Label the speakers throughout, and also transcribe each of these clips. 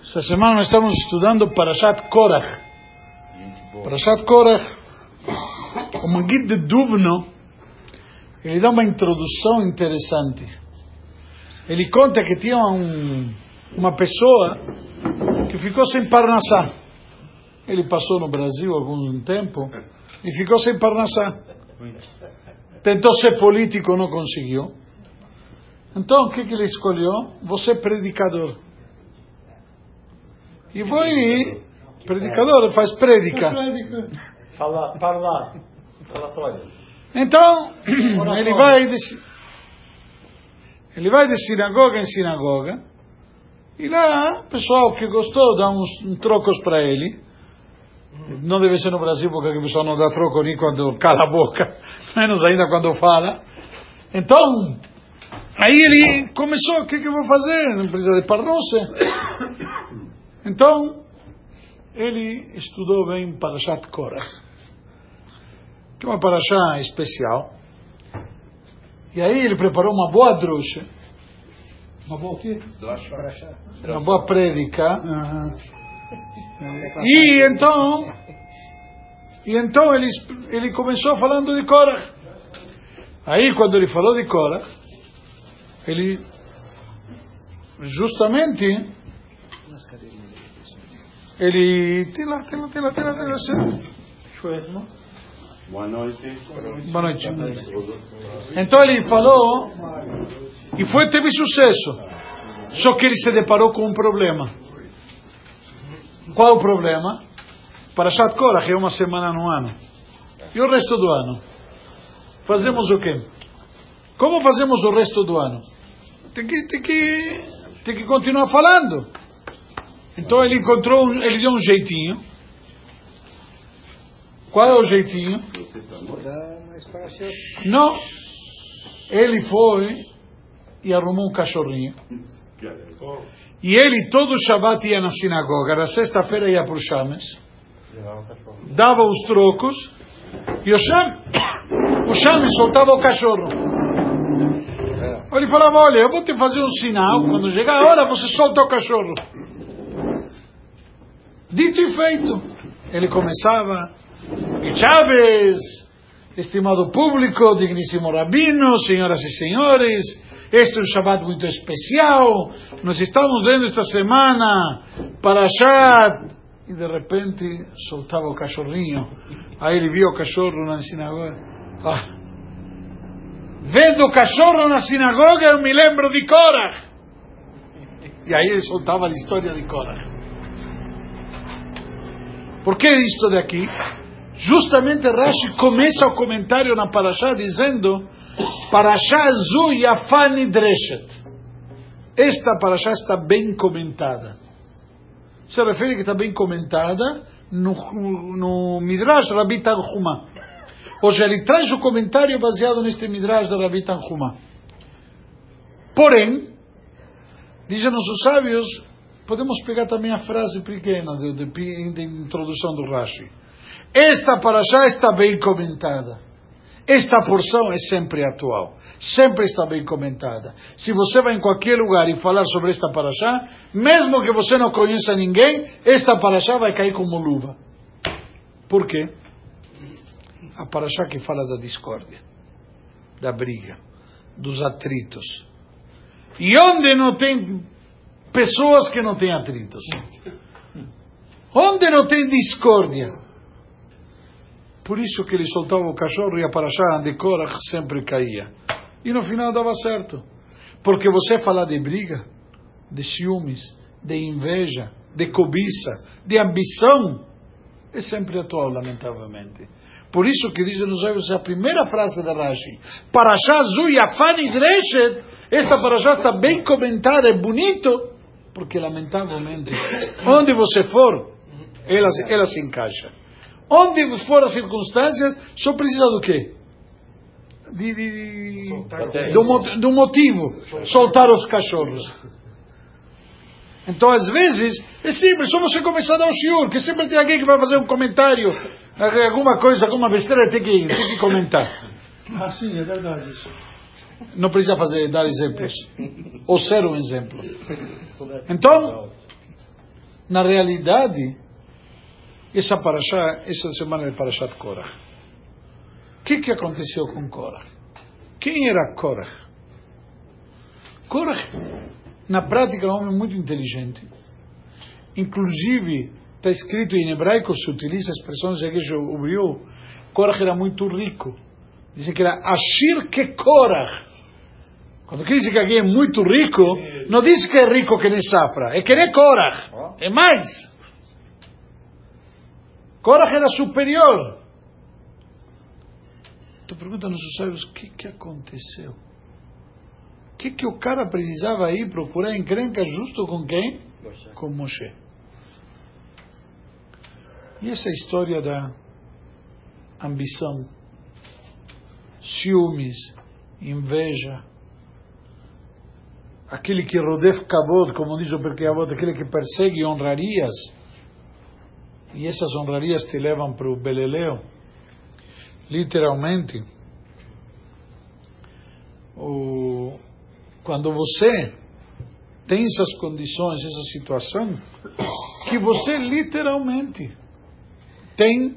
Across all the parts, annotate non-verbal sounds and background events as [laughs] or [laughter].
Speaker 1: Esta semana nós estamos estudando Parashat Korach. Parashat Korach, o Magid de Duvno, ele dá uma introdução interessante. Ele conta que tinha um, uma pessoa que ficou sem Parnassá. Ele passou no Brasil algum tempo e ficou sem Parnassá. Tentou ser político, não conseguiu. Então, o que, que ele escolheu? Você predicador. E foi predicador, faz prédica.
Speaker 2: Fala, fala, falatório.
Speaker 1: Então, ele vai de, ele vai de sinagoga em sinagoga e lá o pessoal que gostou dá uns, uns trocos para ele. Não deve ser no Brasil porque o pessoal não dá troco nem quando cala a boca, [laughs] menos ainda quando fala. Então, aí ele começou, o que, que eu vou fazer? Não precisa de parnose. Então, ele estudou bem Parashat Korach, que é uma Parashá especial. E aí ele preparou uma boa drusha,
Speaker 3: Uma boa o quê?
Speaker 1: uma boa prédica.
Speaker 3: Aham.
Speaker 1: E então, e então ele, ele começou falando de Korach. Aí quando ele falou de Korach, ele justamente ele tem lá, tem lá, tem lá, tem lá, tem lá.
Speaker 4: Boa noite.
Speaker 1: Boa noite. Então ele falou e foi teve sucesso. Só que ele se deparou com um problema. Qual o problema? Parashat Korach é uma semana no ano. E o resto do ano? Fazemos o quê? Como fazemos o resto do ano? Tem que, tem que, tem que continuar falando. Então ele encontrou, um- ele deu um jeitinho. Qual é o jeitinho? Não. Ele foi e arrumou um cachorrinho. E ele todo Shabbat ia na sinagoga, na sexta-feira ia para o Chames, dava os trocos e o Chames, [coughs] o Chames soltava o cachorro. Ele falava, olha, eu vou te fazer um sinal, quando chegar a hora você solta o cachorro. Dito e feito. Ele começava, e Chaves, estimado público, digníssimo rabino, senhoras e senhores, este é um Shabbat muito especial, nós estamos vendo esta semana Parashat, e de repente soltava o cachorrinho, aí ele viu o cachorro na sinagoga, ah, vendo o cachorro na sinagoga eu me lembro de Korach, e aí ele soltava a história de Korach. Por que isto daqui? Justamente Rashi começa o comentário na Parashá dizendo Parashá Zu Yafani Dreshet. Esta Parashá está bem comentada. Se refere que está bem comentada no, no Midrash Rabi. Ou seja, ele traz o comentário baseado neste Midrash da Rabi Tanhuma. Porém, dizem os sábios, podemos pegar também a frase pequena de, de, de introdução do Rashi. Esta paraxá está bem comentada. Esta porção é sempre atual. Sempre está bem comentada. Se você vai em qualquer lugar e falar sobre esta paraxá, mesmo que você não conheça ninguém, esta paraxá vai cair como luva. Por quê? A paraxá que fala da discórdia, da briga, dos atritos. E onde não tem pessoas que não têm atritos? Onde não tem discórdia? Por isso que ele soltava o cachorro e a paraxá de Korach sempre caía. E no final dava certo. Porque você falar de briga, de ciúmes, de inveja, de cobiça, de ambição, é sempre atual, lamentavelmente. Por isso que dizem nos olhos a primeira frase da Rashi, Parashá Zuyafani Dreshet, esta Parashá está bem comentada, é bonito, porque lamentavelmente, onde você for, ela, ela se encaixa. Onde for as circunstâncias, só precisa do quê? De, de, do, do motivo, soltar os cachorros. Então, às vezes, é simples, só você começar a dar o shiur, que sempre tem alguém que vai fazer um comentário, alguma coisa, alguma besteira, tem que, tem que comentar.
Speaker 3: Ah, sim, é verdade isso.
Speaker 1: Não precisa fazer, dar exemplos. Ou ser um exemplo. Então, Na realidade, essa paraxá, essa semana é Parashat Korah. O que, que aconteceu com Korah? Quem era Korah? Korah, na prática, é um homem muito inteligente. Inclusive, está escrito em hebraico, se utiliza a expressão que ouviu, Korah era muito rico. Dizem que era Ashir que Korah. Quando dizer que alguém é muito rico, não diz que é rico que nem Safra, é que nem Korah. É mais. Korah era superior. Tu pergunta nos sábios o que, que aconteceu. O que, que o cara precisava ir procurar encrenca justo com quem? Moshe. Com Moshe. E essa história da ambição, ciúmes, inveja, aquele que rodef kavod, como diz o Perkei Avot, aquele que persegue honrarias, e essas honrarias te levam para o beleleu, literalmente, o, quando você tem essas condições, essa situação, que você literalmente tem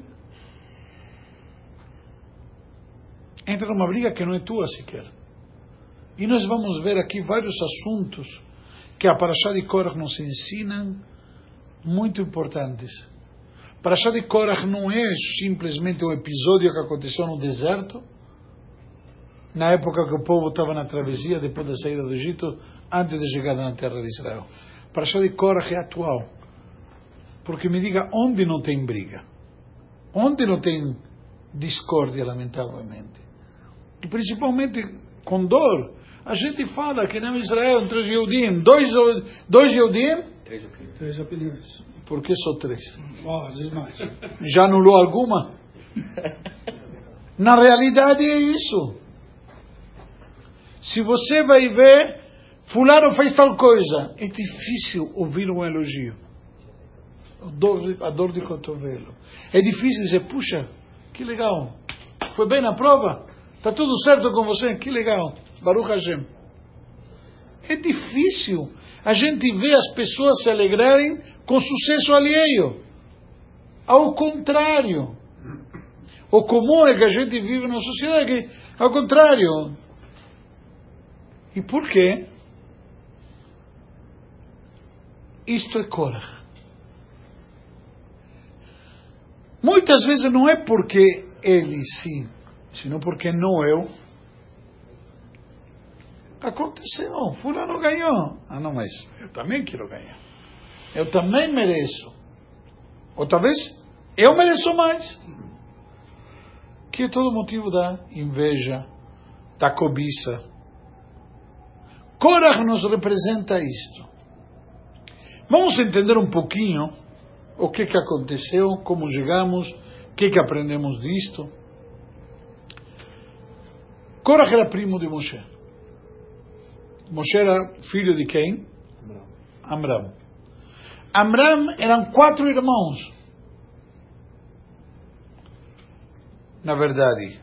Speaker 1: entra numa briga que não é tua sequer. E nós vamos ver aqui vários assuntos que a Parashá de Korach nos ensina muito importantes. Parashá de Korach não é simplesmente um episódio que aconteceu no deserto, na época que o povo estava na travessia depois da saída do Egito, antes de chegar na terra de Israel. Parashá de Korach é atual. Porque me diga onde não tem briga, onde não tem discórdia, lamentavelmente. E principalmente com dor. A gente fala que em Israel, entre os Yehudim, dois, dois Yehudim?
Speaker 3: Três opiniões.
Speaker 1: Por que só três?
Speaker 3: Oh, às vezes mais.
Speaker 1: Já anulou alguma? Na realidade é isso. Se você vai ver, fulano fez tal coisa, é difícil ouvir um elogio. A dor, a dor de cotovelo. É difícil dizer, puxa, que legal. Foi bem na prova? Está tudo certo com você? Que legal. Baruch Hashem. É difícil a gente ver as pessoas se alegrarem com sucesso alheio. Ao contrário. O comum é que a gente vive numa sociedade que, ao contrário. E por quê? Isto é Korah. Muitas vezes não é porque ele sim senão porque não eu. Aconteceu, fulano ganhou. Ah, não, mas eu também quero ganhar. Eu também mereço. Ou talvez eu mereço mais. Que é todo motivo da inveja, da cobiça. Korah nos representa isto. Vamos entender um pouquinho o que, que aconteceu, como chegamos, o que, que aprendemos disto. Korach era primo de Moshe. Moshe era filho de quem? Amram. Amram eram quatro irmãos. Na verdade.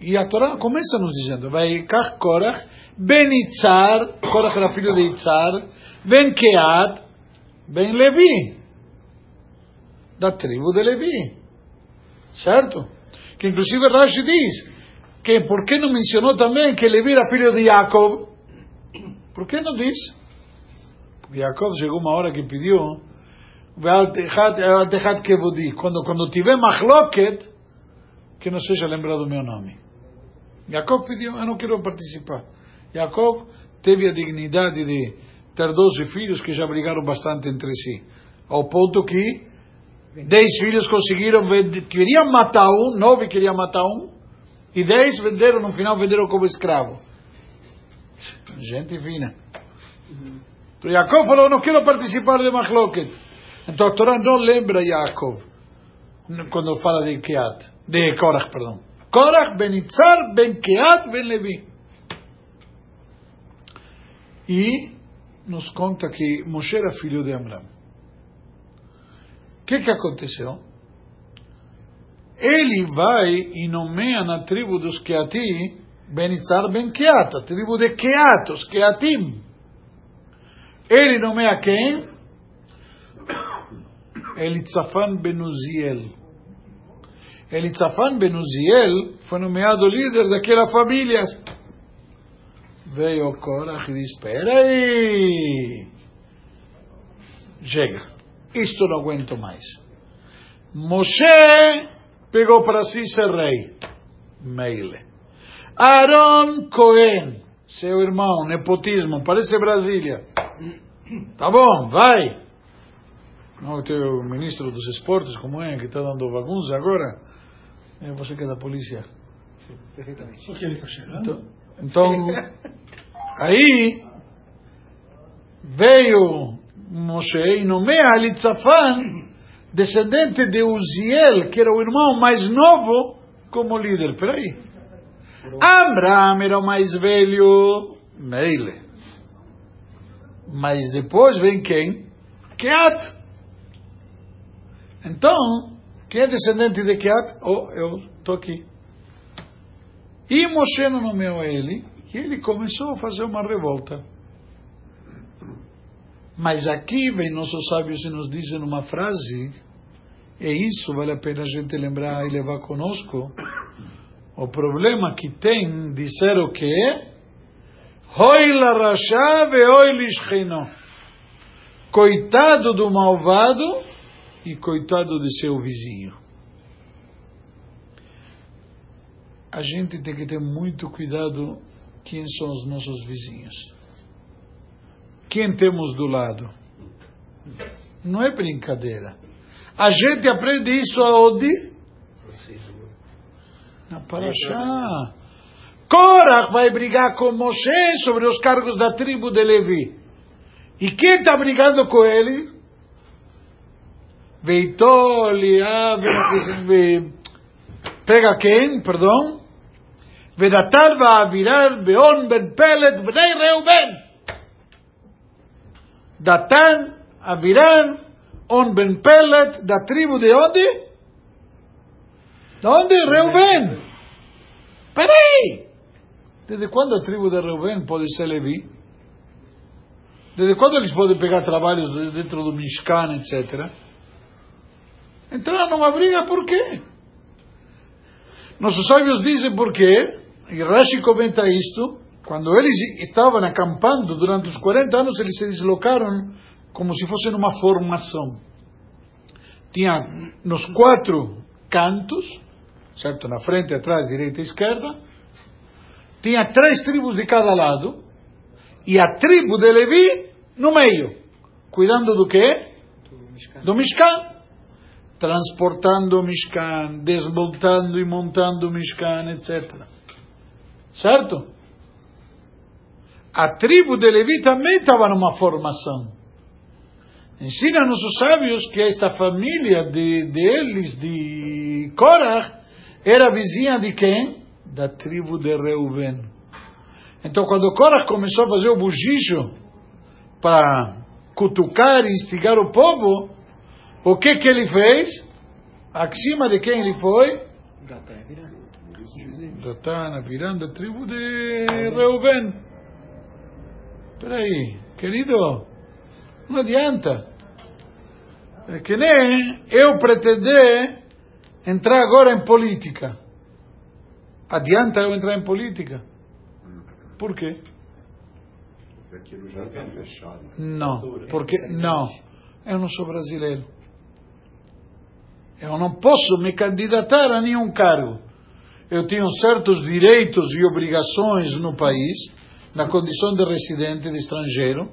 Speaker 1: E a Torá começa nos dizendo: Vai Korach, Ben Itzar, Korach era filho de Itzar, Ben Keat, Ben Levi. Da tribo de Levi. Certo? Que inclusive Rashi diz: que por que não mencionou também que Levi era filho de Jacob? Por que não diz? Porque Jacob chegou uma hora que pediu quando, quando tiver machloket, que não seja lembrado o meu nome. Jacob pediu, eu não quero participar. Jacob teve a dignidade de ter 12 filhos que já brigaram bastante entre si. Ao ponto que 10 filhos conseguiram, queriam matar um, nove queriam matar um, e dez venderam, no final venderam como escravo. Gente fina. Jacob falou, não quero participar de Machloket. Então a Torá não lembra Jacob quando fala de Keat, de Korach, perdão. Korach ben Itzar ben Keat ben Levi. E nos conta que Moshe era filho de Amram. O que, que aconteceu? ele vai e nomeia na tribo dos Keati Benitzar Ben Keat, a tribo de Keat, os Keatim. Ele nomeia quem? Elitzafan Ben Uziel. Elitzafan Ben Uziel foi nomeado líder daquela família. Veio Korach e disse: Espera aí. Chega. Isto não aguento mais. Moshe pegou para si ser rei. Meile. Aaron Cohen, seu irmão, nepotismo, parece Brasília. Tá bom, vai. Não, tem o ministro dos esportes, como é, que está dando bagunça agora. É você que é da polícia.
Speaker 2: Perfeitamente.
Speaker 3: Porque ele está chegando.
Speaker 1: Então, então, aí veio Moshe e nomeia Elitzafan, descendente de Uziel, que era o irmão mais novo, como líder. Peraí. Amram era o mais velho, Meile. Mas depois vem quem? Keat. Então, quem é descendente de Keat? Oh, eu estou aqui. E Moshe nomeou ele, e ele começou a fazer uma revolta. Mas aqui vem nossos sábios e nos dizem uma frase, e isso vale a pena a gente lembrar e levar conosco. O problema que tem de ser o oi lishchino. Coitado do malvado e coitado de seu vizinho. A gente tem que ter muito cuidado quem são os nossos vizinhos. Quem temos do lado. Não é brincadeira. A gente aprende isso aonde? Na Paraxá. Korach vai brigar com Moshe sobre os cargos da tribo de Levi. E quem está brigando com ele? Veitor, Liab, pega quem? Perdão? Vedatar va'avirar beon ben pelet bnei Reuben. Datan, Aviran, on ben pelet, da tribo de onde? De onde? Reuben. Peraí. Desde quando a tribo de Reuben pode ser Levi? Desde quando eles podem pegar trabalhos dentro do Mishkan, etc.? Entraram numa briga por quê? Nossos sábios dizem por quê, e Rashi comenta isto, quando eles estavam acampando durante os 40 anos, eles se deslocaram como se fosse numa formação. Tinha nos quatro cantos, certo? Na frente, atrás, direita e esquerda, tinha três tribos de cada lado, e a tribo de Levi no meio, cuidando do quê? Do Mishkan transportando o Mishkan, desmontando e montando o Mishkan, etc. Certo? A tribo de Levi também estava numa formação. Ensina nossos sábios que esta família de, deles, de Korach, era vizinha de quem? Da tribo de Reuven. Então, quando Korach começou a fazer o bugicho para cutucar e instigar o povo, o que que ele fez? Acima de quem ele foi? Datana, virando a tribo de Reuben. Peraí, querido, não adianta. É que nem eu pretender entrar agora em política. Adianta eu entrar em política? Por quê?
Speaker 4: Aquilo já está fechado.
Speaker 1: Não, porque não. Eu não sou brasileiro. Eu não posso me candidatar a nenhum cargo. Eu tenho certos direitos e obrigações no país, na condição de residente de estrangeiro.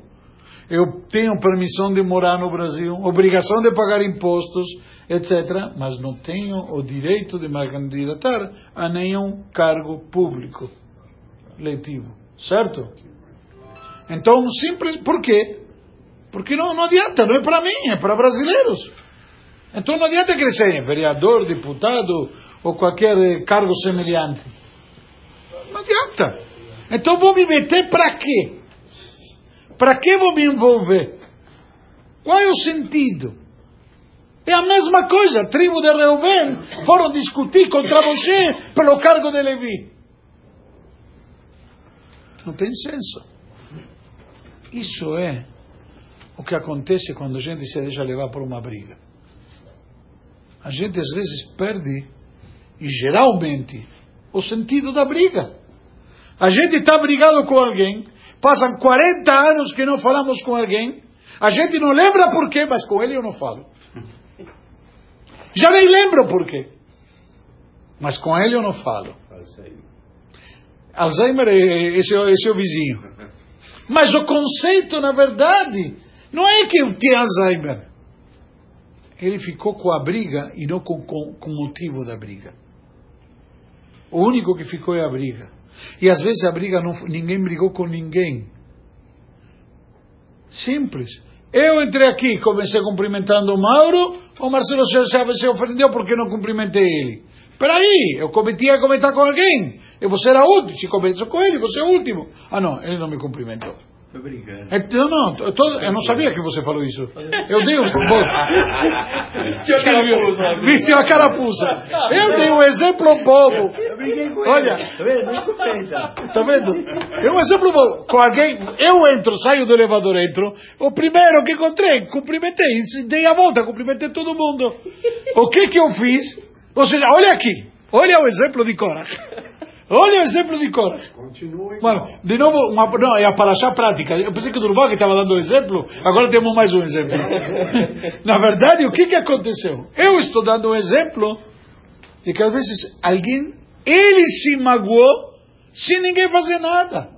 Speaker 1: Eu tenho permissão de morar no Brasil, obrigação de pagar impostos, etc. Mas não tenho o direito de me candidatar a nenhum cargo público letivo. Certo? Então, simples. Por quê? Porque não, não adianta, não é para mim, é para brasileiros. Então não adianta crescer vereador, deputado ou qualquer cargo semelhante. Não adianta. Então vou me meter para quê? Para que vou me envolver? Qual é o sentido? É a mesma coisa. A tribo de Reuben foram discutir contra você pelo cargo de Levi. Não tem senso. Isso é o que acontece quando a gente se deixa levar por uma briga. a gente às vezes perde, e geralmente, o sentido da briga. A gente está brigado com alguém, passam 40 anos que não falamos com alguém, a gente não lembra por quê, mas com ele eu não falo. Já nem lembro por quê. Mas com ele eu não falo. Alzheimer é, esse, é esse é o vizinho. Mas o conceito, na verdade, não é que eu tenho Alzheimer. Ele ficou com a briga e não com, com, com o motivo da briga. O único que ficou é a briga. E às vezes a briga não, ninguém brigou com ninguém. Simples. Eu entrei aqui, comecei cumprimentando o Mauro, o Marcelo já se ofendeu porque não cumprimentei ele. Peraí, eu cometi a comentar com alguém. Eu vou ser a última. Se começou com ele, você é o último. Ah, não, ele não me cumprimentou.
Speaker 2: Tô brincando.
Speaker 1: É, não, não, eu, tô- eu não sabia que você falou isso. Eu dei um. Bom, Silvio, vestiu a carapuça. Eu dei um exemplo bobo.
Speaker 2: Eu briguei com
Speaker 1: Olha.
Speaker 2: ele. Tá contenta.
Speaker 1: Tá vendo? É um exemplo bobo. Com alguém, eu entro, saio do elevador, entro. O primeiro que encontrei, cumprimentei, dei a volta, cumprimentei todo mundo. O que que eu fiz? Ou seja, olha aqui, olha o exemplo de Cora. Olha o exemplo de Cora.
Speaker 4: Continua
Speaker 1: Mano, de novo, uma, não, é a paraxá prática. Eu pensei que o Durval que estava dando o exemplo, agora temos mais um exemplo. [laughs] Na verdade, o que, que aconteceu? Eu estou dando um exemplo de que às vezes alguém, ele se magoou sem ninguém fazer nada.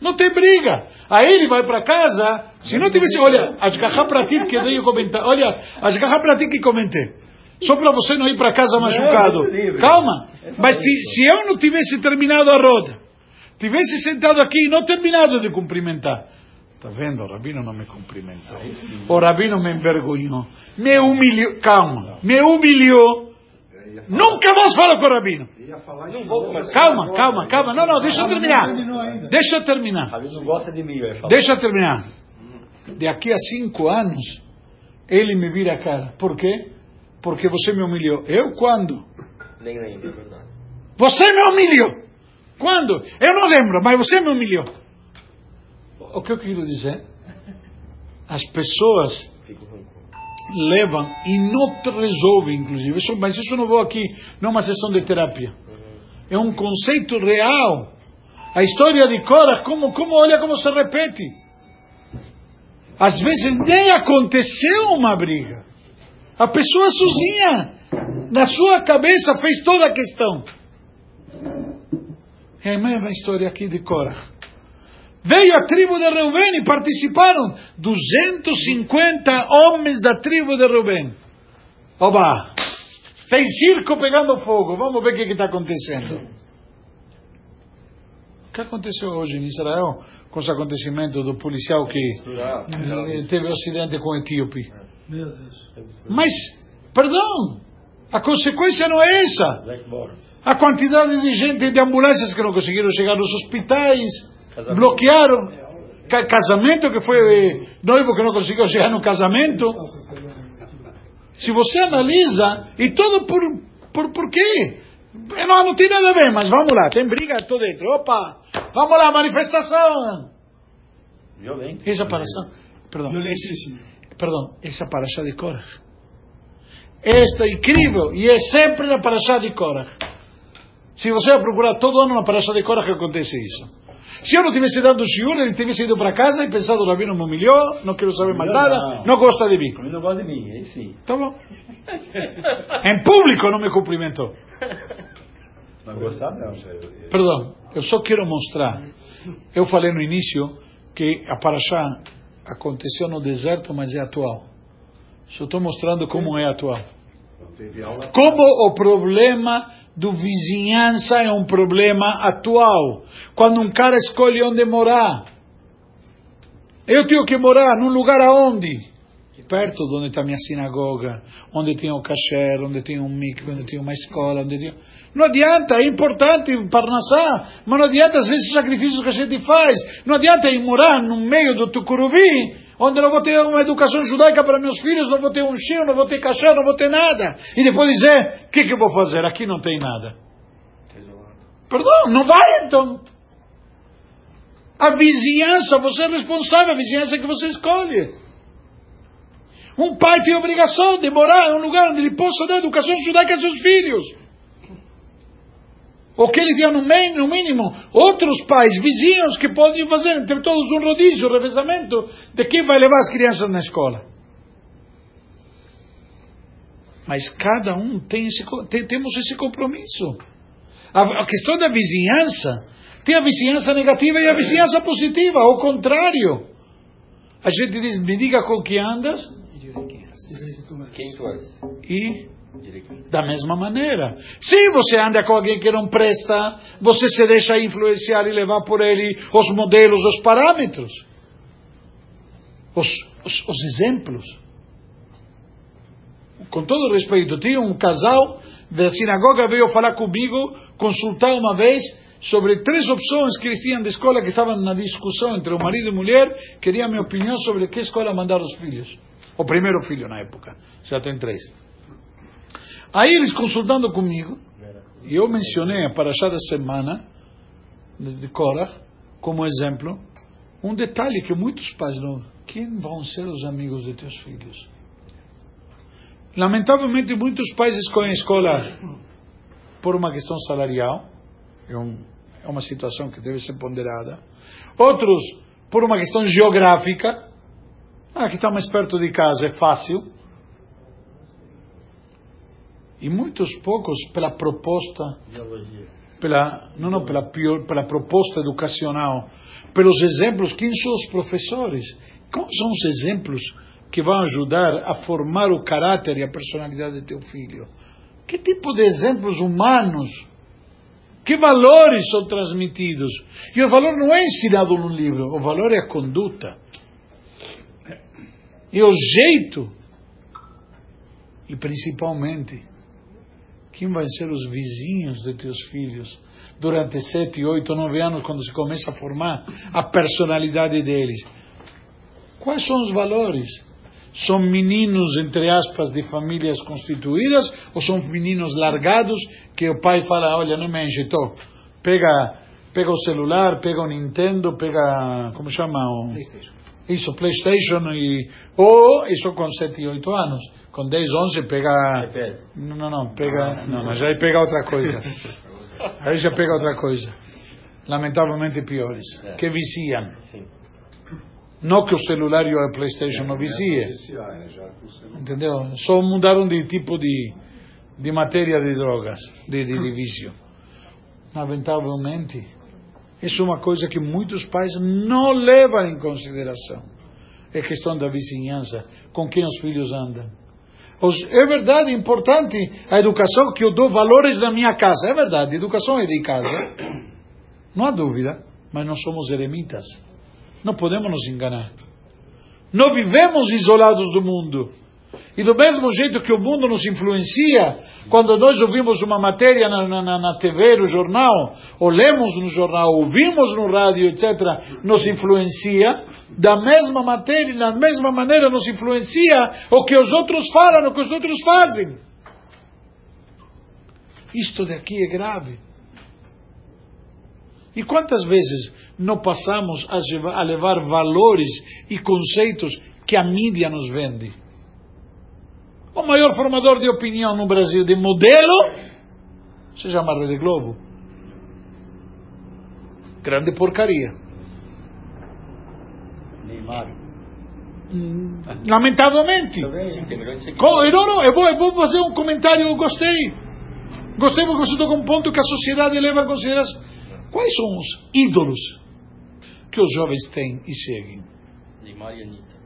Speaker 1: Não tem briga. Aí ele vai para casa, se não tivesse, olha, as pratit que eu dei comentar, olha, as pratit que comentei. Só para você não ir para casa machucado.
Speaker 2: Livre.
Speaker 1: Calma. Mas se, eu não tivesse terminado a roda, tivesse sentado aqui e não terminado de cumprimentar. Tá vendo? O rabino não me cumprimentou. O rabino me envergonhou. Me humilhou. Calma. Me humilhou. Nunca mais falo com o rabino. Calma, calma, calma. Não, não, deixa eu terminar. Deixa eu terminar.
Speaker 2: Gosta de mim.
Speaker 1: Deixa eu terminar. De aqui a cinco anos, ele me vira a cara. Por quê? Porque você me humilhou. Eu quando?
Speaker 2: Nem lembro, é verdade.
Speaker 1: Você me humilhou. Quando? Eu não lembro, mas você me humilhou. O que eu quero dizer? As pessoas levam e não resolvem, inclusive. Isso, mas isso não vou aqui, não é uma sessão de terapia. É um conceito real. A história de Cora, como, como olha como se repete. Às vezes nem aconteceu uma briga. A pessoa sozinha, na sua cabeça, fez toda a questão. É a mesma história aqui de Cora. Veio a tribo de Reuben e participaram 250 homens da tribo de Reuben. Oba! Tem circo pegando fogo. Vamos ver o que está acontecendo. O que aconteceu hoje em Israel com os acontecimentos do policial que teve um acidente com o etíope?
Speaker 3: Meu Deus.
Speaker 1: Mas, perdão, a consequência não é essa. A quantidade de gente de ambulâncias que não conseguiram chegar nos hospitais,
Speaker 2: Casamento.
Speaker 1: bloquearam. Ca- casamento que foi eh, noivo que não conseguiu chegar no casamento. Se você analisa, e tudo por, por, por quê? Eh, Não, não tem nada a ver, mas vamos lá, tem briga, estou dentro. Opa, vamos lá, manifestação.
Speaker 2: Violento.
Speaker 1: Essa paraxá, perdão,
Speaker 3: Violentíssimo.
Speaker 1: Perdão, essa paraxá de Korah. Esta incrível e é sempre na paraxá de Korah. Se você procurar todo ano na paraxá de Korah que acontece isso. Se eu não tivesse dado o shiur, ele tivesse ido para casa e pensado, o rabino me humilhou, não quero saber mais nada,
Speaker 2: não.
Speaker 1: gosta de mim.
Speaker 2: Ele não gosta de mim, aí sim.
Speaker 1: Tá bom. Em público não me cumprimentou.
Speaker 2: Não gostar, não.
Speaker 1: Perdão, eu só quero mostrar. Eu falei no início que a Paraxá aconteceu no deserto, mas é atual. Só estou mostrando como é atual. Como o problema do vizinhança é um problema atual. Quando um cara escolhe onde morar. Eu tenho que morar num lugar aonde? Perto de onde está minha sinagoga, onde tem o kasher, onde tem um mikve, onde tem uma escola, onde tem... Não adianta, é importante Parnassá, mas não adianta às vezes os sacrifícios que a gente faz. Não adianta ir morar no meio do Tucuruvi, onde não vou ter uma educação judaica para meus filhos, não vou ter um shir, não vou ter kasher, não vou ter nada. E depois dizer, o que, que eu vou fazer? Aqui não tem nada. Perdão, não vai então. A vizinhança, você é responsável, a vizinhança que você escolhe. Um pai tem a obrigação de morar em um lugar onde ele possa dar educação judaica aos seus filhos. Ou que ele tenha no mínimo outros pais, vizinhos, que podem fazer entre todos um rodízio, um revezamento de quem vai levar as crianças na escola. Mas cada um tem esse, tem, temos esse compromisso. A, a questão da vizinhança, tem a vizinhança negativa e a vizinhança positiva, ao contrário. A gente diz, me diga com quem andas. E da mesma maneira. Se você anda com alguém que não presta, você se deixa influenciar e levar por ele os modelos, os parâmetros, os, os, os exemplos. Com todo respeito, tinha um casal da sinagoga veio falar comigo, consultar uma vez sobre três opções que eles tinham de escola que estavam na discussão entre o marido e a mulher, queria a minha opinião sobre que escola mandar os filhos. O primeiro filho na época, já tem três. Aí eles consultando comigo, e eu mencionei a Parashá da semana, de Korah, como exemplo, um detalhe que muitos pais não. Quem vão ser os amigos de teus filhos? Lamentavelmente, muitos pais escolhem escola por uma questão salarial, é, um, é uma situação que deve ser ponderada. Outros, por uma questão geográfica, ah, que está mais perto de casa, é fácil. E muitos poucos pela proposta, pela, não, não, pela, pior, pela proposta educacional, pelos exemplos, quem são os professores? Quais são os exemplos que vão ajudar a formar o caráter e a personalidade de teu filho? Que tipo de exemplos humanos? Que valores são transmitidos? E o valor não é ensinado num livro, o valor é a conduta. E o jeito. E principalmente, quem vai ser os vizinhos de teus filhos durante sete, oito, nove anos, quando se começa a formar a personalidade deles? Quais são os valores? São meninos, entre aspas, de famílias constituídas ou são meninos largados que o pai fala, olha, não me enjetou. Pega, pega o celular, pega o Nintendo, pega, como chama? O...
Speaker 3: PlayStation.
Speaker 1: Isso, PlayStation e... Ou isso com 7 e 8 anos. Com 10, 11 pega... Não, não, não, pega... Não, mas aí pega outra coisa. Aí [laughs] já pega outra coisa. Lamentavelmente piores. Que viciam. Não que o celular e a PlayStation não vicie. Entendeu? Só mudaram de tipo de, de matéria de drogas, de, de, [laughs] de vício. Lamentavelmente, isso é uma coisa que muitos pais não levam em consideração. É questão da vizinhança, com quem os filhos andam. É verdade, importante a educação que eu dou valores na minha casa. É verdade, educação é de casa. Não há dúvida, mas nós somos eremitas. Não podemos nos enganar. Não vivemos isolados do mundo. E do mesmo jeito que o mundo nos influencia, quando nós ouvimos uma matéria na, na, na TV, no jornal, ou lemos no jornal, ouvimos no rádio, etc., nos influencia, da mesma matéria, da mesma maneira nos influencia o que os outros falam, o que os outros fazem. Isto daqui é grave. E quantas vezes não passamos a levar valores e conceitos que a mídia nos vende? O maior formador de opinião no Brasil de modelo se chama Rede Globo. Grande porcaria.
Speaker 2: Neymar.
Speaker 1: Hum, lamentavelmente. Eu, não, eu, vou, eu vou fazer um comentário, eu gostei. Gostei porque você tocou um ponto que a sociedade leva a consideração. Quais são os ídolos que os jovens têm e seguem?
Speaker 2: Neymar e Anitta.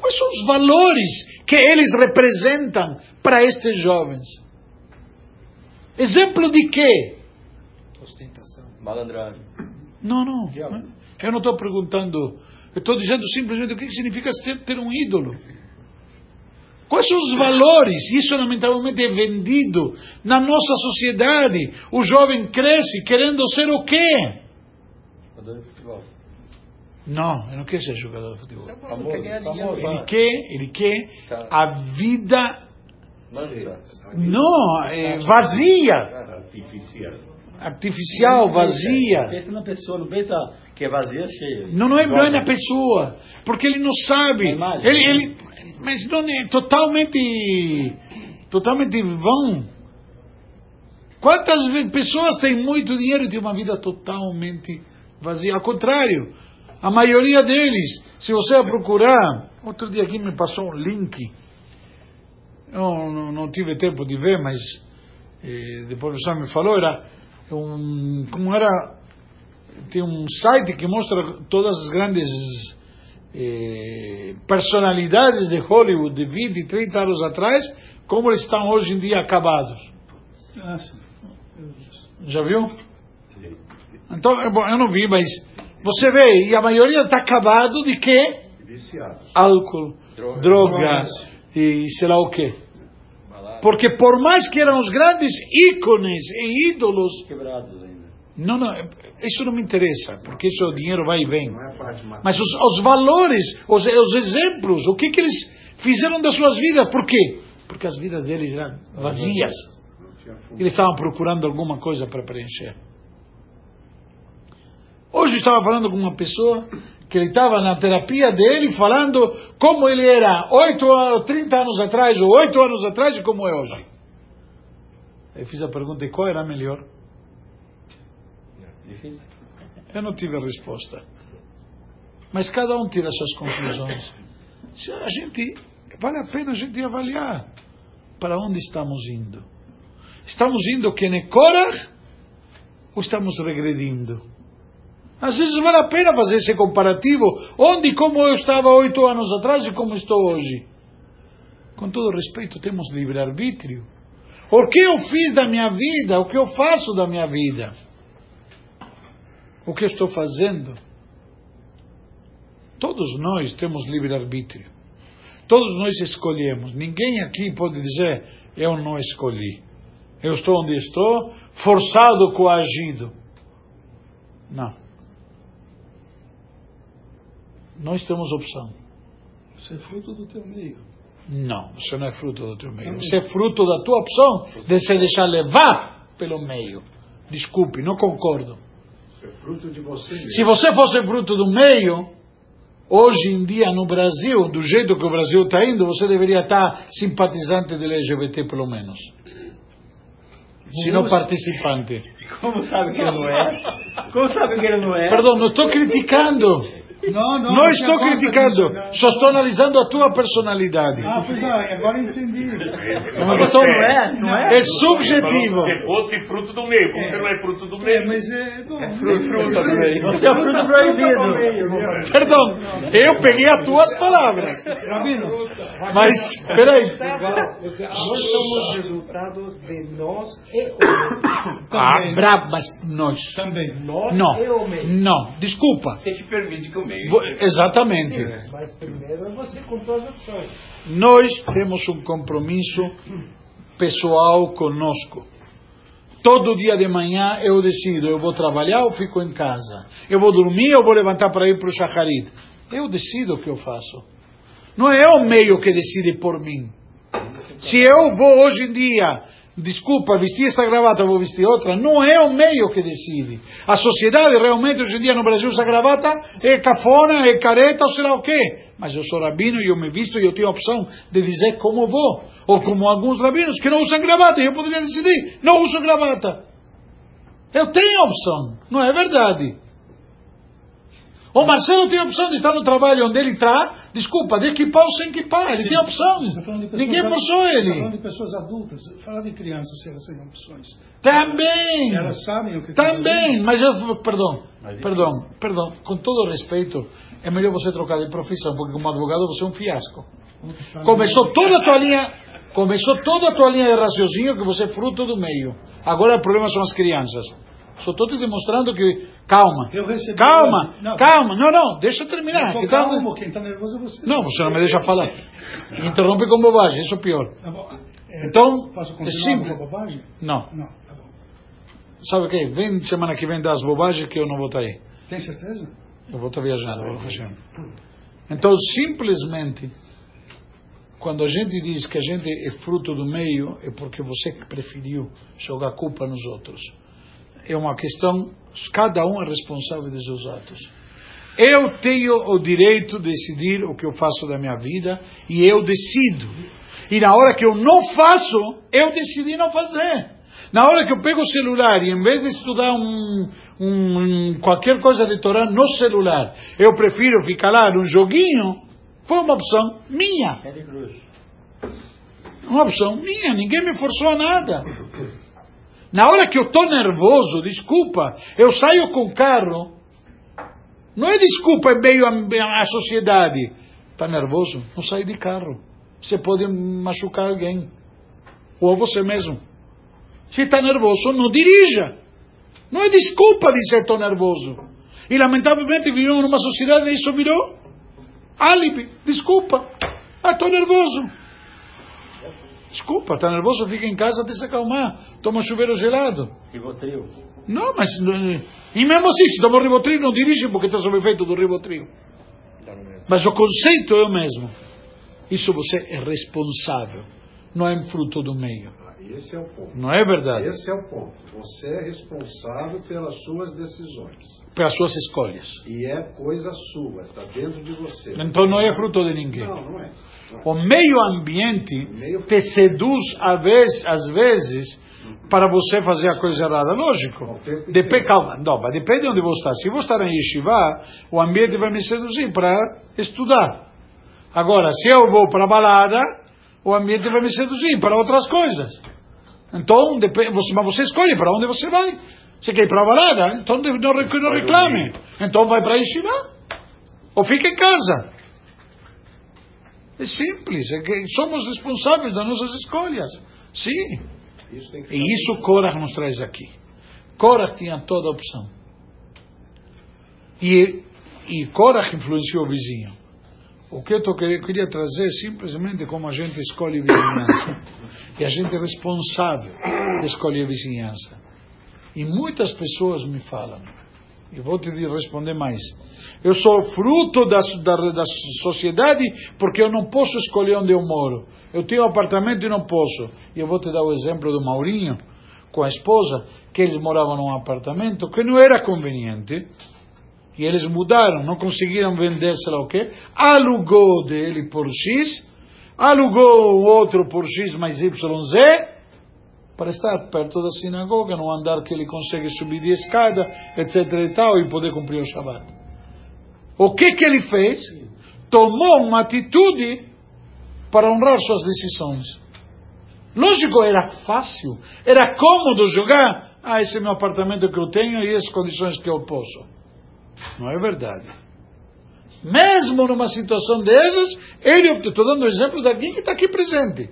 Speaker 1: Quais são os valores que eles representam para estes jovens? Exemplo de quê?
Speaker 3: Ostentação.
Speaker 2: Malandragem.
Speaker 1: Não, não. Eu não estou perguntando. Eu estou dizendo simplesmente o que significa ter, um ídolo. Quais são os valores? Isso lamentavelmente é vendido na nossa sociedade. O jovem cresce querendo ser o quê?
Speaker 2: Jogador de futebol.
Speaker 1: Não, ele não quer ser jogador de futebol.
Speaker 2: Famoso, famoso.
Speaker 1: Ele quer, ele quer a vida
Speaker 2: Mansa.
Speaker 1: não é, vazia,
Speaker 4: Artificial.
Speaker 1: artificial, vazia.
Speaker 2: Pensa na pessoa, não pensa que é vazia, cheia.
Speaker 1: Não, não é, não é na pessoa, porque ele não sabe.
Speaker 2: Imagem.
Speaker 1: Ele, ele, mas não é totalmente, totalmente vão. Quantas pessoas têm muito dinheiro e têm uma vida totalmente vazia? Ao contrário, a maioria deles, se você procurar, outro dia aqui me passou um link, eu não, não tive tempo de ver, mas eh, depois o me falou, era um, como era, tem um site que mostra todas as grandes eh, personalidades de Hollywood de 20, 30 anos atrás, como eles estão hoje em dia acabados.
Speaker 3: Ah.
Speaker 1: Já viu? Então, bom, eu não vi, mas você vê, e a maioria está acabado de quê?
Speaker 4: Viciados.
Speaker 1: Álcool,
Speaker 2: Droga.
Speaker 1: droga e sei lá o quê. Porque por mais que eram os grandes ícones e ídolos,
Speaker 2: Quebrados ainda.
Speaker 1: não, não, isso não me interessa, porque isso o dinheiro vai e vem.
Speaker 4: É.
Speaker 1: Mas os, os valores, os, os exemplos, o que, que eles fizeram das suas vidas, por quê? Porque as vidas deles eram vazias. Eles estavam procurando alguma coisa para preencher. Hoje eu estava falando com uma pessoa que ele estava na terapia dele falando como ele era 8 anos, 30 anos atrás ou 8 anos atrás e como é hoje. Eu fiz a pergunta, e qual era melhor? Eu não tive a resposta. Mas cada um tira suas conclusões. A gente, vale a pena a gente avaliar para onde estamos indo. Estamos indo que nem Korah ou estamos regredindo? Às vezes vale a pena fazer esse comparativo. Onde e como eu estava oito anos atrás e como estou hoje. Com todo respeito, temos livre-arbítrio. O que eu fiz da minha vida? O que eu faço da minha vida? O que eu estou fazendo? Todos nós temos livre-arbítrio. Todos nós escolhemos. Ninguém aqui pode dizer, eu não escolhi. Eu estou onde estou, forçado, coagido. Não. Nós temos opção.
Speaker 3: Você é fruto do teu meio.
Speaker 1: Não, você não é fruto do teu meio. Você é fruto da tua opção de se deixar levar pelo meio. Desculpe, não concordo.
Speaker 4: Isso é fruto de você.
Speaker 1: Se você fosse fruto do meio, hoje em dia no Brasil, do jeito que o Brasil está indo, você deveria estar simpatizante do LGBT pelo menos. Se não participante.
Speaker 2: Como sabe que ele não é? Como sabe que ele não é?
Speaker 1: Perdão, não estou criticando.
Speaker 3: Não, não.
Speaker 1: Não
Speaker 3: você
Speaker 1: estou criticando.
Speaker 3: não.
Speaker 1: Só estou analisando a tua personalidade.
Speaker 3: Ah, pois é, agora entendi.
Speaker 2: É uma questão, não é? Não é?
Speaker 1: É subjetivo.
Speaker 5: Se fosse fruto do meio, como você não é fruto do
Speaker 3: É,
Speaker 5: meio?
Speaker 3: mas é. Bom,
Speaker 2: Fruto, fruto do meio. Você é fruto proibido.
Speaker 1: Perdão, eu peguei as tuas palavras.
Speaker 3: Rabino,
Speaker 1: Mas, peraí.
Speaker 6: Nós somos resultado de nós e o.
Speaker 1: Ah, bravo, mas nós.
Speaker 3: também.
Speaker 6: Nós
Speaker 1: Não,
Speaker 6: e o meio.
Speaker 1: não, desculpa.
Speaker 5: Você que permite que o meio.
Speaker 1: Vo- Exatamente.
Speaker 6: Mas primeiro é você suas opções.
Speaker 1: Nós temos um compromisso pessoal conosco. Todo dia de manhã eu decido, eu vou trabalhar ou fico em casa. Eu vou dormir ou vou levantar para ir para o Shacharit. Eu decido o que eu faço. Não é o meio que decide por mim. Se eu vou hoje em dia, desculpa, vestir esta gravata, vou vestir outra, não é o meio que decide. A sociedade realmente hoje em dia no Brasil usa gravata, é cafona, é careta ou sei lá o quê. Mas eu sou rabino e eu me visto e eu tenho a opção de dizer como vou. Ou como alguns rabinos que não usam gravata, eu poderia decidir, não uso gravata. Eu tenho a opção, não é verdade? O Marcelo tem a opção de estar no trabalho onde ele está, desculpa, de equipar ou sem equipar, ele tem a opção.
Speaker 3: pessoas
Speaker 1: Ninguém forçou
Speaker 3: Você está
Speaker 1: ele.
Speaker 3: falando de pessoas adultas. Falar de crianças, se elas têm opções.
Speaker 1: Também.
Speaker 3: Elas sabem o que
Speaker 1: Também, mas eu, perdão, perdão, perdão, com todo respeito, é melhor você trocar de profissão, porque como advogado você é um fiasco. Começou toda a tua linha, começou toda a tua linha de raciocínio que você é fruto do meio. Agora o problema são as crianças. Só estou te demonstrando que, calma,
Speaker 3: Eu
Speaker 1: calma,
Speaker 3: Não,
Speaker 1: calma, não, não, deixa eu
Speaker 3: Eu
Speaker 1: terminar. tá-
Speaker 3: calmo, quem está nervoso é você.
Speaker 1: Não, você não me deixa falar. Interrompe com bobagem, isso é pior.
Speaker 3: Tá. É,
Speaker 1: Então,
Speaker 3: Posso
Speaker 1: é simples.
Speaker 3: com bobagem?
Speaker 1: Não,
Speaker 3: Não, tá
Speaker 1: sabe o que? Vem semana que vem dar as bobagens que eu não vou estar aí.
Speaker 3: Tem certeza?
Speaker 1: Eu vou estar viajando, Baruch Hashem. Então, simplesmente, quando a gente diz que a gente é fruto do meio, é porque você que preferiu jogar culpa nos outros. É uma questão, cada um é responsável dos seus atos. Eu tenho o direito de decidir o que eu faço da minha vida e eu decido. E na hora que eu não faço, eu decidi não fazer. Na hora que eu pego o celular e em vez de estudar um, um, qualquer coisa de Torá no celular, eu prefiro ficar lá no joguinho, foi uma opção minha. Uma opção minha, ninguém me forçou a nada. Na hora que eu estou nervoso, desculpa, eu saio com o carro, não é desculpa, é meio a, a sociedade. Está nervoso? Não sai de carro. Você pode machucar alguém. Ou você mesmo. Se está nervoso, não dirija. Não é desculpa dizer estou nervoso. E lamentavelmente vivemos numa sociedade e isso virou álibi. Desculpa. Ah, estou nervoso. Desculpa, está nervoso, fica em casa até se acalmar. Toma chuveiro gelado.
Speaker 2: Rivotril.
Speaker 1: Não, mas. E mesmo assim, se toma Rivotril, não dirige porque está sob efeito do Rivotril. Mas o conceito é o mesmo. Isso você é responsável. Não é fruto do meio.
Speaker 4: Esse é o ponto.
Speaker 1: Não é verdade?
Speaker 4: Esse é o ponto. Você é responsável pelas suas decisões.
Speaker 1: Pelas suas escolhas.
Speaker 4: E é coisa sua, está dentro de você.
Speaker 1: Então não é fruto de ninguém.
Speaker 4: Não, não é.
Speaker 1: O meio ambiente te seduz às vezes, às vezes para você fazer a coisa errada. Lógico. Depende, calma, não, mas depende de onde você está. Se você está em Yeshiva, o ambiente vai me seduzir para estudar. Agora, se eu vou para a balada, o ambiente vai me seduzir para outras coisas. Então, você, mas você escolhe para onde você vai. Você quer ir para a balada? Então não, não reclame. Então vai para a Yeshiva. Ou fica em casa. É simples. É que somos responsáveis das nossas escolhas. Sim.
Speaker 4: Isso
Speaker 1: E isso Korach nos traz aqui. Korach tinha toda a opção. E, e Korach influenciou o vizinho. O que eu tô, queria, queria trazer é simplesmente como a gente escolhe vizinhança. E a gente é responsável de escolher vizinhança. E muitas pessoas me falam, e vou te responder mais. Eu sou fruto da, da, da sociedade porque eu não posso escolher onde eu moro. Eu tenho um apartamento e não posso. E eu vou te dar o exemplo do Maurinho, com a esposa, que eles moravam num apartamento que não era conveniente. E eles mudaram, não conseguiram vender, sei lá o quê. Alugou dele por X, alugou o outro por X mais YZ, para estar perto da sinagoga, no andar que ele consegue subir de escada, etc e tal, e poder cumprir o Shabbat. O que que ele fez? Tomou uma atitude para honrar suas decisões. Lógico, era fácil, era cômodo jogar, ah, esse é meu apartamento que eu tenho e as condições que eu posso. Não é verdade. Mesmo numa situação dessas, ele optou, estou dando o exemplo daqui que está aqui presente.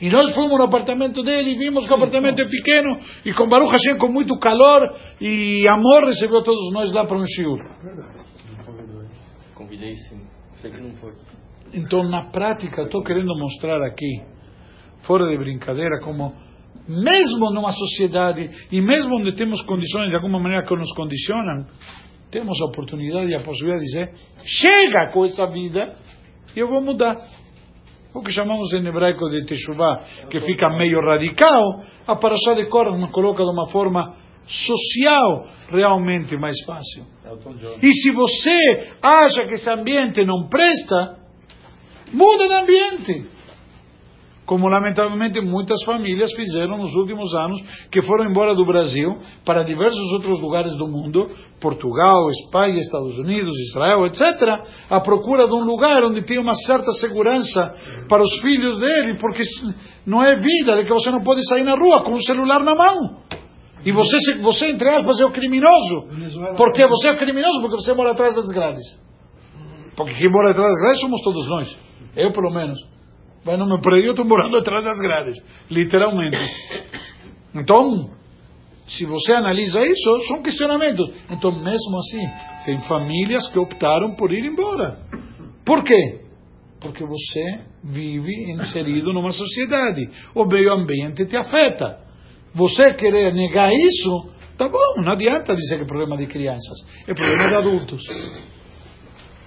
Speaker 1: E nós fomos no apartamento dele e vimos que o apartamento é pequeno e com Baruch Hashem com muito calor e amor recebeu todos nós lá para um shiur.
Speaker 2: Convidei sim. Sei que não foi.
Speaker 1: Então, na prática, estou querendo mostrar aqui, fora de brincadeira, como mesmo numa sociedade e mesmo onde temos condições de alguma maneira que nos condicionam, temos a oportunidade e a possibilidade de dizer: chega com essa vida e eu vou mudar. O que chamamos em hebraico de Teshuvah, que fica meio radical, a Parashá de Korah nos coloca de uma forma social realmente mais fácil. E se você acha que esse ambiente não presta, muda de ambiente. Como lamentavelmente muitas famílias fizeram nos últimos anos, que foram embora do Brasil para diversos outros lugares do mundo, Portugal, Espanha, Estados Unidos, Israel, etc., à procura de um lugar onde tem uma certa segurança para os filhos dele, porque não é vida de que você não pode sair na rua com o celular na mão. E você, você entre aspas, é o criminoso. Porque você é o criminoso porque você mora atrás das grades. Porque quem mora atrás das grades somos todos nós. Eu, pelo menos. Vai no meu prédio, eu estou morando atrás das grades. Literalmente. Então, se você analisa isso, são questionamentos. Então, mesmo assim, tem famílias que optaram por ir embora. Por quê? Porque você vive inserido numa sociedade. O meio ambiente te afeta. Você querer negar isso, tá bom, não adianta dizer que é problema de crianças, é problema de adultos.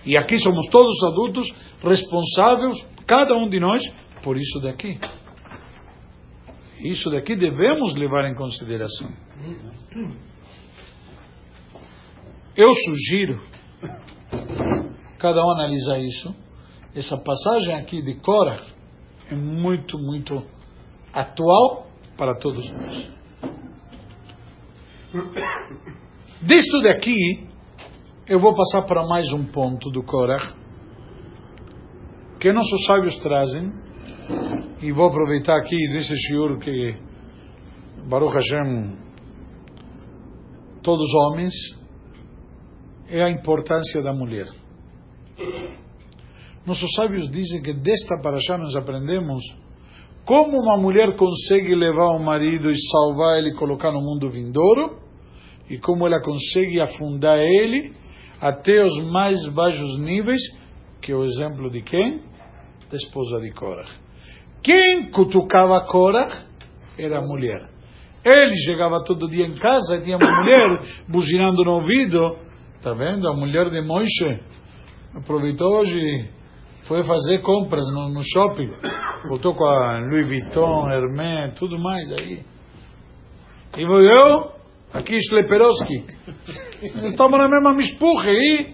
Speaker 1: E aqui somos todos adultos responsáveis, cada um de nós, por isso daqui. Isso daqui devemos levar em consideração. eu sugiro, cada um analisar isso, essa passagem aqui de Korah é muito, muito atual para todos nós. Disto daqui, eu vou passar para mais um ponto do Korah, que nossos sábios trazem, e vou aproveitar aqui nesse shiur que Baruch Hashem, todos homens, é a importância da mulher. Nossos sábios dizem que desta paraxá nós aprendemos como uma mulher consegue levar o marido e salvar ele e colocar no mundo vindouro, e como ela consegue afundar ele até os mais baixos níveis, que é o exemplo de quem? Da esposa de Korah. Quem cutucava Korah era a mulher. Ele chegava todo dia em casa e tinha uma mulher buzinando no ouvido. Está vendo? A mulher de Moisés aproveitou hoje foi fazer compras no, no shopping. Voltou com a Louis Vuitton, Hermès, tudo mais aí. E eu, aqui Schleperoski. Estamos na mesma mispurra aí.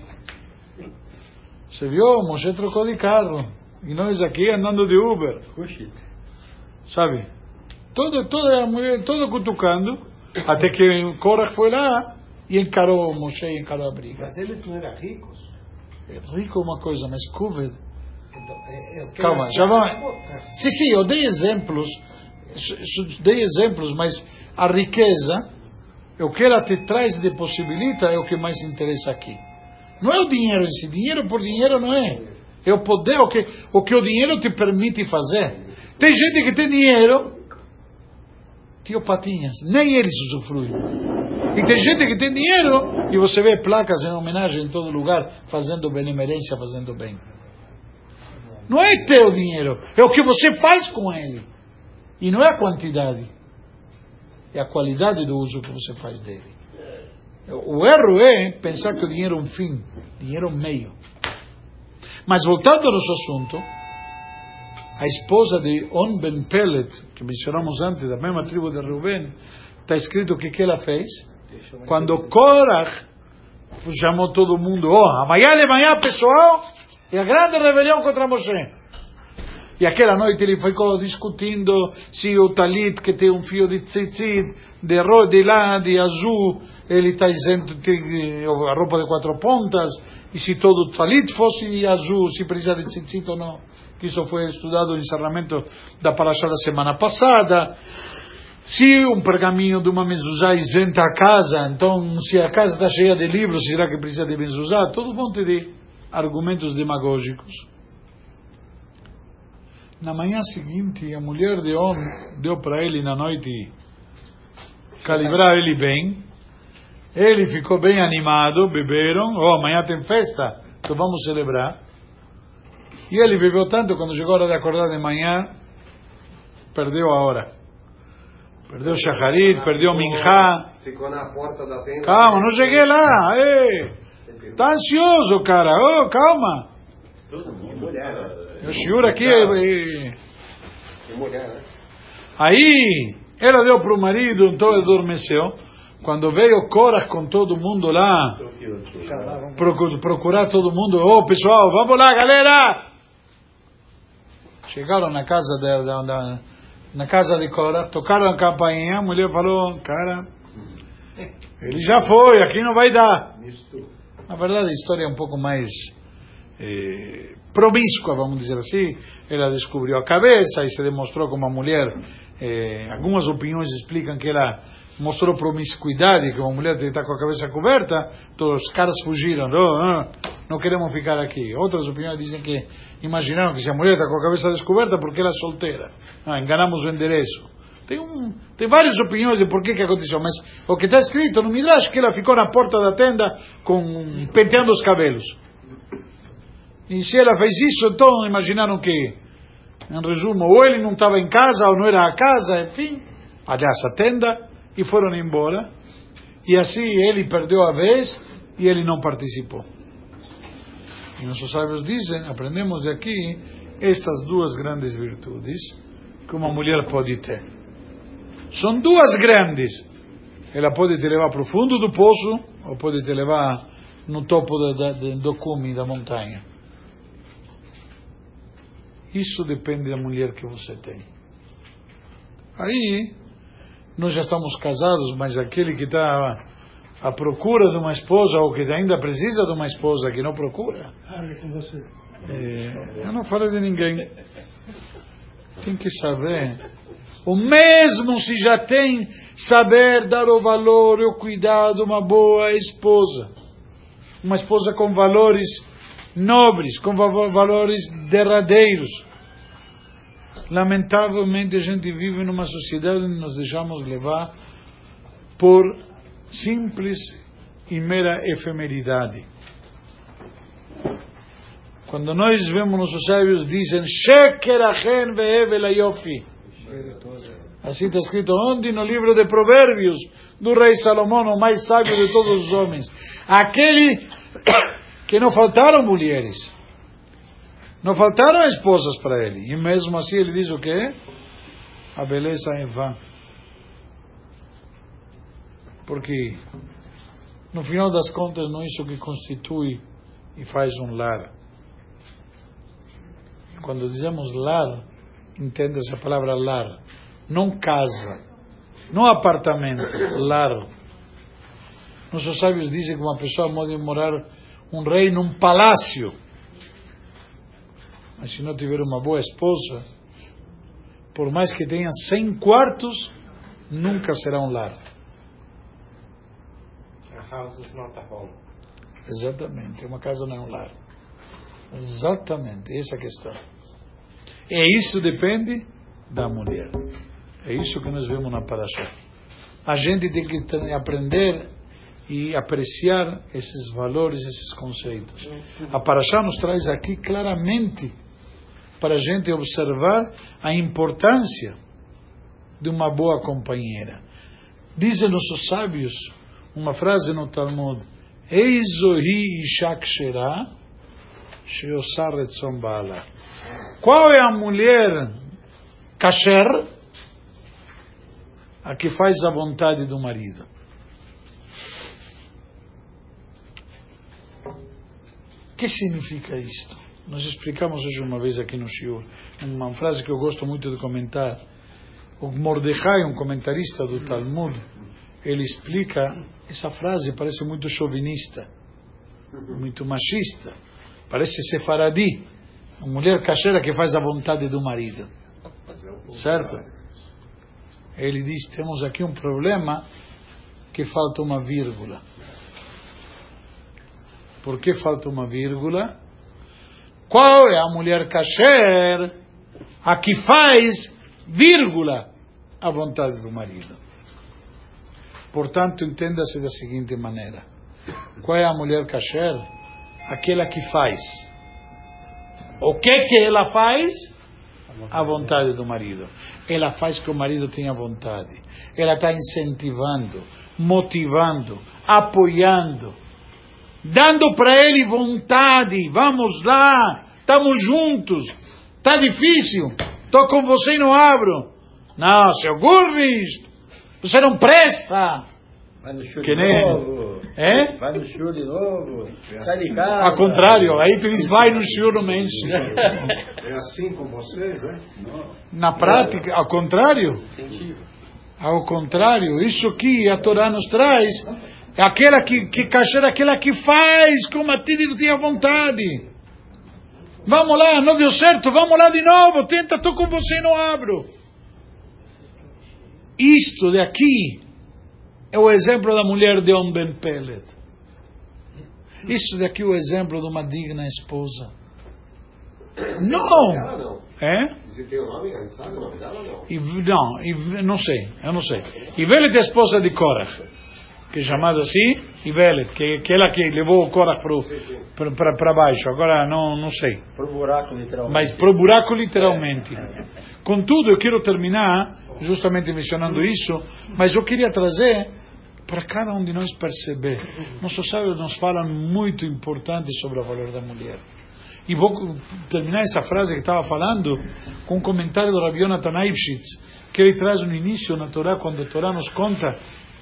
Speaker 1: Você viu? O Moshe trocou de carro. E nós aqui andando de Uber. Sabe? Todo, toda a mulher, todo cutucando. Até que Korach foi lá e encarou o Moshe e encarou a briga.
Speaker 6: Mas eles não eram ricos.
Speaker 1: É rico é uma coisa, mas Kuved.
Speaker 6: Então, é- é
Speaker 1: Calma, já vamos. Sim, sim, eu dei exemplos, dei exemplos, mas a riqueza, o que ela te traz de possibilita é o que mais interessa aqui. Não é o dinheiro em si, dinheiro por dinheiro não é. É o poder, o que o, que o dinheiro te permite fazer. Tem gente que tem dinheiro, tio Patinhas, nem eles usufruem. E tem gente que tem dinheiro e você vê placas em homenagem em todo lugar, fazendo benemerência, fazendo bem. Não é teu dinheiro, é o que você faz com ele. E não é a quantidade, é a qualidade do uso que você faz dele. O erro é pensar que o dinheiro é um fim, dinheiro é um meio. Mas voltando ao nosso assunto, a esposa de On Ben Pelet, que mencionamos antes, da mesma tribo de Reuben, está escrito o que, que ela fez. Quando Korach chamou todo mundo, oh, amanhã de manhã, pessoal, é a grande rebelião contra Moshe. E aquela noite ele ficou discutindo se o talit que tem um fio de tzitzit, de ro, de lá, de azul, ele está isento, tem eh, a roupa de quatro pontas, e se todo o talit fosse azul, se precisa de tzitzit ou não. Isso foi estudado no encerramento da paraxá da semana passada. Se um pergaminho de uma mezuzá isenta a casa, então se a casa está cheia de livros, será que precisa de mezuzá? Todo um monte de argumentos demagógicos. Na manhã seguinte, a mulher de On deu para ele na noite calibrar ele bem. Ele ficou bem animado, beberam. Oh, amanhã tem festa, então vamos celebrar. E ele bebeu tanto, quando chegou a hora de acordar de manhã, perdeu a hora. Perdeu o shacharit, perdeu o minchá.
Speaker 7: Ficou na porta da tenda.
Speaker 1: Calma, não cheguei lá. Ei, tá ansioso, cara. Oh, calma.
Speaker 7: Mulher, né?
Speaker 1: O shiur aqui. eh,
Speaker 7: Que mulher, né?
Speaker 1: Aí, ela deu para o marido, então ele adormeceu. Quando veio Coras com todo mundo lá, procu- procurar todo mundo, ô pessoal, vamos lá, galera! Chegaram na casa de, da- da- na casa de Cora, tocaram a campainha, a mulher falou, cara, ele já foi, aqui não vai dar. Na verdade, a história é um pouco mais eh, promíscua, vamos dizer assim. Ela descobriu a cabeça e se demonstrou como uma mulher. eh, algumas opiniões explicam que ela mostrou promiscuidade, que uma mulher está com a cabeça coberta, então os caras fugiram, não, não, não queremos ficar aqui. Outras opiniões dizem que imaginaram que se a mulher está com a cabeça descoberta, porque ela é solteira. Não, enganamos o endereço. Tem, um, tem várias opiniões de por que, que aconteceu, mas o que está escrito no Midrash é que ela ficou na porta da tenda com, penteando os cabelos. E se ela fez isso, então imaginaram que, em resumo, ou ele não estava em casa, ou não era a casa, enfim, aliás, a tenda, e foram embora. E assim ele perdeu a vez e ele não participou. E nossos sábios dizem, aprendemos de aqui, estas duas grandes virtudes que uma mulher pode ter. São duas grandes, Ela pode te levar para o fundo do poço ou pode te levar no topo da, da, do cume da montanha. Isso depende da mulher que você tem. Aí, nós já estamos casados, mas aquele que está à procura de uma esposa ou que ainda precisa de uma esposa que não procura,
Speaker 3: Hable com você.
Speaker 1: é, eu não falo de ninguém. Tem que saber. O mesmo se já tem saber dar o valor e o cuidado uma boa esposa. Uma esposa com valores nobres, com va- valores derradeiros. Lamentavelmente a gente vive numa sociedade onde nos deixamos levar por simples e mera efemeridade. Quando nós vemos nossos sábios dizem Sheker achen ve'evel ayofi. Assim está escrito onde no livro de Provérbios do rei Salomão, o mais sábio de todos os homens. Aquele que não faltaram mulheres. Não faltaram esposas para ele. E mesmo assim ele diz o quê? A beleza é vã. Porque no final das contas não é isso que constitui e faz um lar. Quando dizemos lar, entende-se a palavra lar. Não casa, não apartamento, lar. Nossos sábios dizem que uma pessoa pode morar um rei num palácio, mas se não tiver uma boa esposa, por mais que tenha 100 quartos, nunca será um lar.
Speaker 7: A house is not a home.
Speaker 1: Exatamente, uma casa não é um lar. Exatamente, essa é a questão. E isso depende da mulher. É isso que nós vemos na Parashá. A gente tem que aprender e apreciar esses valores, esses conceitos. A Parashá nos traz aqui claramente para a gente observar a importância de uma boa companheira. Dizem nossos sábios uma frase no Talmud: Eizohi Ishak Shera Sheosar Retzon Baala. Qual é a mulher kasher? A que faz a vontade do marido. Que significa isto? Nós explicamos hoje uma vez aqui no Shiur, uma frase que eu gosto muito de comentar. O Mordecai, um comentarista do Talmud, ele explica essa frase, parece muito chauvinista, muito machista, parece sefaradi, uma mulher cacheira que faz a vontade do marido. Certo? Ele diz: temos aqui um problema que falta uma vírgula. Por que falta uma vírgula? Qual é a mulher kasher a que faz, vírgula, a vontade do marido? Portanto, entenda-se da seguinte maneira: qual é a mulher kasher? Aquela que faz. O que que ela faz? A vontade do marido. Ela faz que o marido tenha vontade. Ela está incentivando, motivando, apoiando, dando para ele vontade. Vamos lá, estamos juntos. Está difícil. Estou com você e não abro. Não, seu Gurris, você não presta.
Speaker 2: Vai no show
Speaker 1: Que
Speaker 2: de
Speaker 1: nem-
Speaker 2: novo.
Speaker 1: É?
Speaker 2: Vai no show de novo. Sai de casa.
Speaker 1: Ao contrário, aí tu diz, vai no shiur no menshi. [laughs]
Speaker 4: É assim com vocês, né?
Speaker 1: Na prática, ao contrário,
Speaker 2: Incentivo.
Speaker 1: ao contrário, isso que a Torá nos traz, é aquela que, que kasher, aquela que faz com o marido tenha vontade. Vamos lá, não deu certo, vamos lá de novo, tenta, estou com você e não abro. Isto de aqui é o exemplo da mulher de Om Ben Pelet. Isso daqui é o exemplo de uma digna esposa. Não! É?
Speaker 7: A?
Speaker 1: E, não, e, não sei, eu não sei. Ivelet é a esposa de Korach, que é chamada assim, Ivelet, que, que ela que levou o Korach para baixo, agora não, não sei.
Speaker 2: Pro buraco, literalmente.
Speaker 1: Mas para o buraco literalmente. Contudo, eu quero terminar justamente mencionando isso, mas eu queria trazer para cada um de nós perceber. Nossos sábios nos falam muito importante sobre o valor da mulher. E vou terminar essa frase que estava falando com um comentário do Rabi Yonatan Eibschitz, que ele traz no início na Torá, quando a Torá nos conta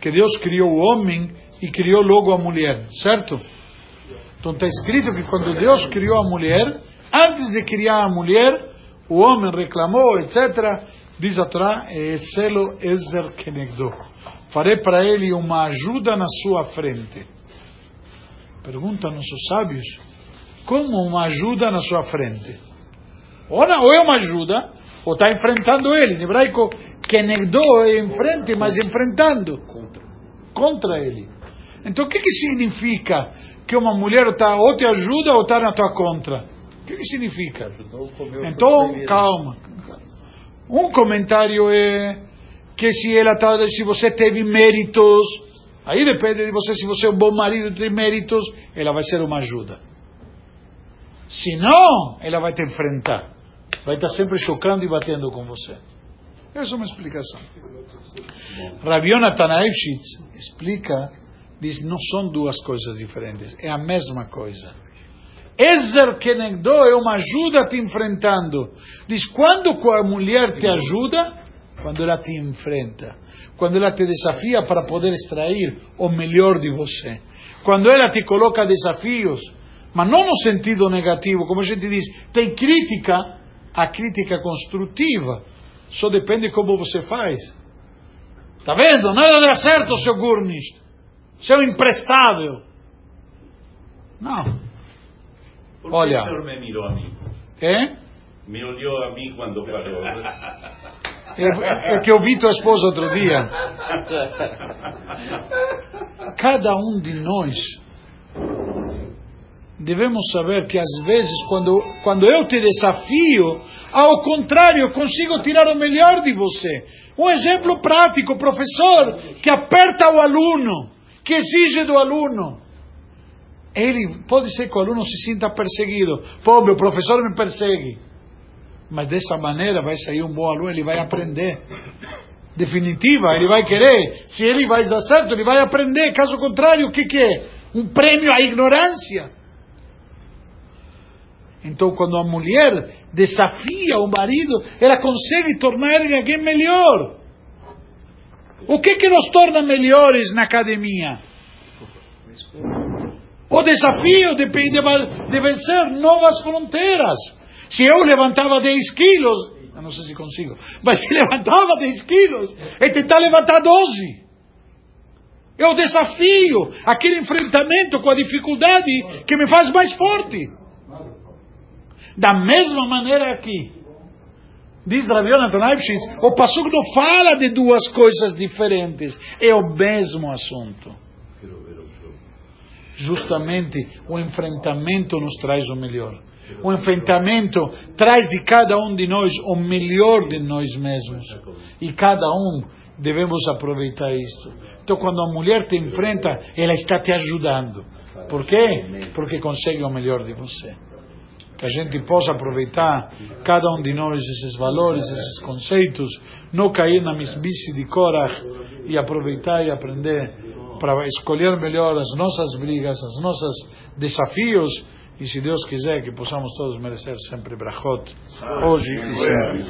Speaker 1: que Deus criou o homem e criou logo a mulher, certo? Então está escrito que quando Deus criou a mulher, antes de criar a mulher, o homem reclamou, etc. Diz a Torá, Eselo Ezer Kenegdo. Farei para ele uma ajuda na sua frente. Pergunta nossos sábios, como uma ajuda na sua frente? Não, ou é uma ajuda, ou está enfrentando ele. Em hebraico, Kenegdo é em frente, mas enfrentando. Contra. Contra ele. Então o que, que significa que uma mulher tá, ou te ajuda ou está na tua contra? O que, que significa? Então, calma. Um comentário é que se ela tá, se você teve méritos, aí depende de você, se você é um bom marido tem méritos, ela vai ser uma ajuda. Se não, ela vai te enfrentar. Vai estar sempre chocando e batendo com você. Essa é uma explicação. Rabiona Tanaevshitz explica, diz, não são duas coisas diferentes, é a mesma coisa. Ezer Kenegdo é uma ajuda te enfrentando. Diz, quando a mulher te ajuda, quando ela te enfrenta, quando ela te desafia para poder extrair o melhor de você, quando ela te coloca desafios, mas não no sentido negativo, como a gente diz, tem crítica, a crítica construtiva, só depende como você faz. Tá vendo? Nada dá certo, seu Gurnish, seu imprestável. Não.
Speaker 5: Por
Speaker 1: Olha.
Speaker 5: que o senhor me mirou a mim?
Speaker 1: É?
Speaker 5: Me olhou a mim quando falou.
Speaker 1: É, é que eu vi tua esposa outro dia. [laughs] Cada um de nós devemos saber que às vezes quando, quando eu te desafio, ao contrário, eu consigo tirar o melhor de você. Um exemplo prático, professor que aperta o aluno, que exige do aluno. Ele pode ser que o aluno se sinta perseguido. Pô, meu professor me persegue. Mas dessa maneira vai sair um bom aluno, ele vai aprender. Definitiva, ele vai querer. Se ele vai dar certo, ele vai aprender. Caso contrário, o que, que é? Um prêmio à ignorância. Então, quando a mulher desafia o marido, ela consegue tornar ele alguém melhor. O que que nos torna melhores na academia? O desafio de, de, de vencer novas fronteiras. Se eu levantava 10 quilos, eu não sei se consigo, [laughs] mas se levantava 10 quilos, e tentar levantar 12. É o desafio, aquele enfrentamento com a dificuldade que me faz mais forte. Da mesma maneira aqui. Diz Rav Yonatan o Passuco não fala de duas coisas diferentes, é o mesmo assunto. Justamente o enfrentamento nos traz o melhor. O enfrentamento traz de cada um de nós o melhor de nós mesmos. E cada um devemos aproveitar isto. Então, quando a mulher te enfrenta, ela está te ajudando. Por quê? Porque consegue o melhor de você. Que a gente possa aproveitar cada um de nós esses valores, esses conceitos, não cair na mesmice de Korah e aproveitar e aprender para escolher melhor as nossas brigas, os nossos desafios e se Deus quiser que possamos todos merecer sempre brachot hoje e sempre.